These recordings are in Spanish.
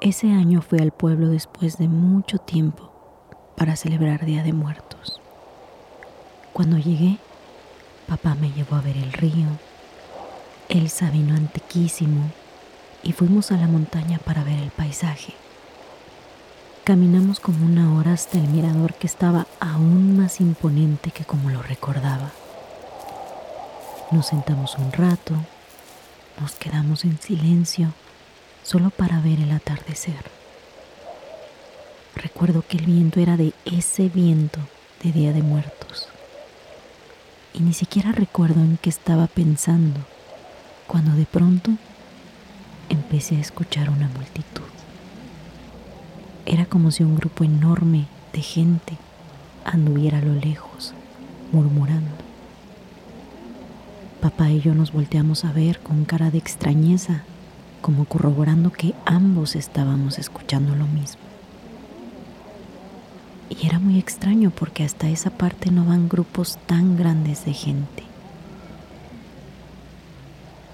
Ese año fui al pueblo después de mucho tiempo para celebrar Día de Muertos. Cuando llegué, papá me llevó a ver el río. Elsa vino antiquísimo y fuimos a la montaña para ver el paisaje. Caminamos como una hora hasta el mirador que estaba aún más imponente que como lo recordaba. Nos sentamos un rato, nos quedamos en silencio solo para ver el atardecer. Recuerdo que el viento era de ese viento de Día de Muertos. Y ni siquiera recuerdo en qué estaba pensando cuando de pronto empecé a escuchar una multitud. Era como si un grupo enorme de gente anduviera a lo lejos, murmurando. Papá y yo nos volteamos a ver con cara de extrañeza, como corroborando que ambos estábamos escuchando lo mismo. Y era muy extraño porque hasta esa parte no van grupos tan grandes de gente.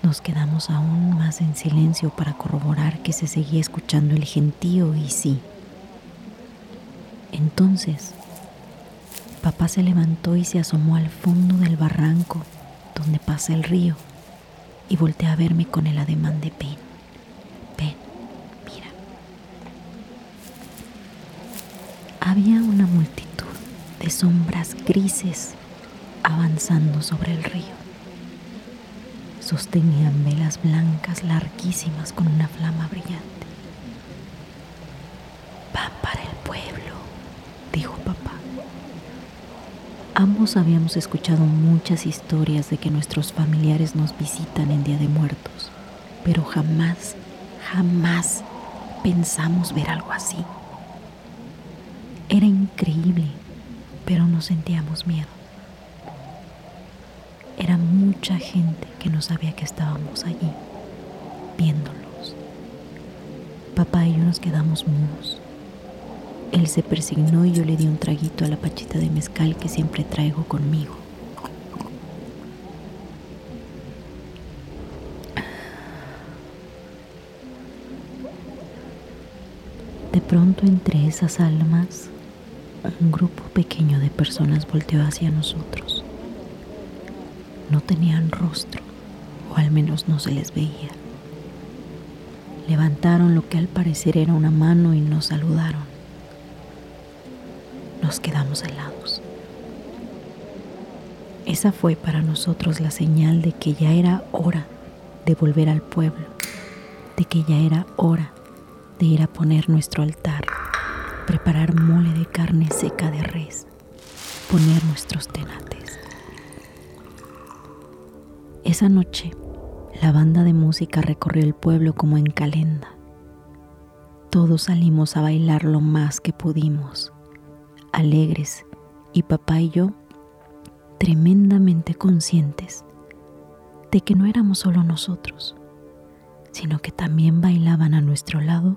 Nos quedamos aún más en silencio para corroborar que se seguía escuchando el gentío y sí. Entonces, papá se levantó y se asomó al fondo del barranco donde pasa el río y volteó a verme con el ademán de ven, ven, mira. Había una multitud de sombras grises avanzando sobre el río. Sostenían velas blancas larguísimas con una flama brillante. Van para el pueblo, dijo papá. Ambos habíamos escuchado muchas historias de que nuestros familiares nos visitan en Día de Muertos, pero jamás, jamás pensamos ver algo así. Era increíble, pero no sentíamos miedo. Era mucha gente que no sabía que estábamos allí, viéndolos. Papá y yo nos quedamos mudos. Él se persignó y yo le di un traguito a la pachita de mezcal que siempre traigo conmigo. De pronto entre esas almas, un grupo pequeño de personas volteó hacia nosotros. No tenían rostro, o al menos no se les veía. Levantaron lo que al parecer era una mano y nos saludaron. Nos quedamos helados. Esa fue para nosotros la señal de que ya era hora de volver al pueblo, de que ya era hora de ir a poner nuestro altar, preparar mole de carne seca de res, poner nuestros tenates. Esa noche, la banda de música recorrió el pueblo como en calenda. Todos salimos a bailar lo más que pudimos, alegres, y papá y yo tremendamente conscientes de que no éramos solo nosotros, sino que también bailaban a nuestro lado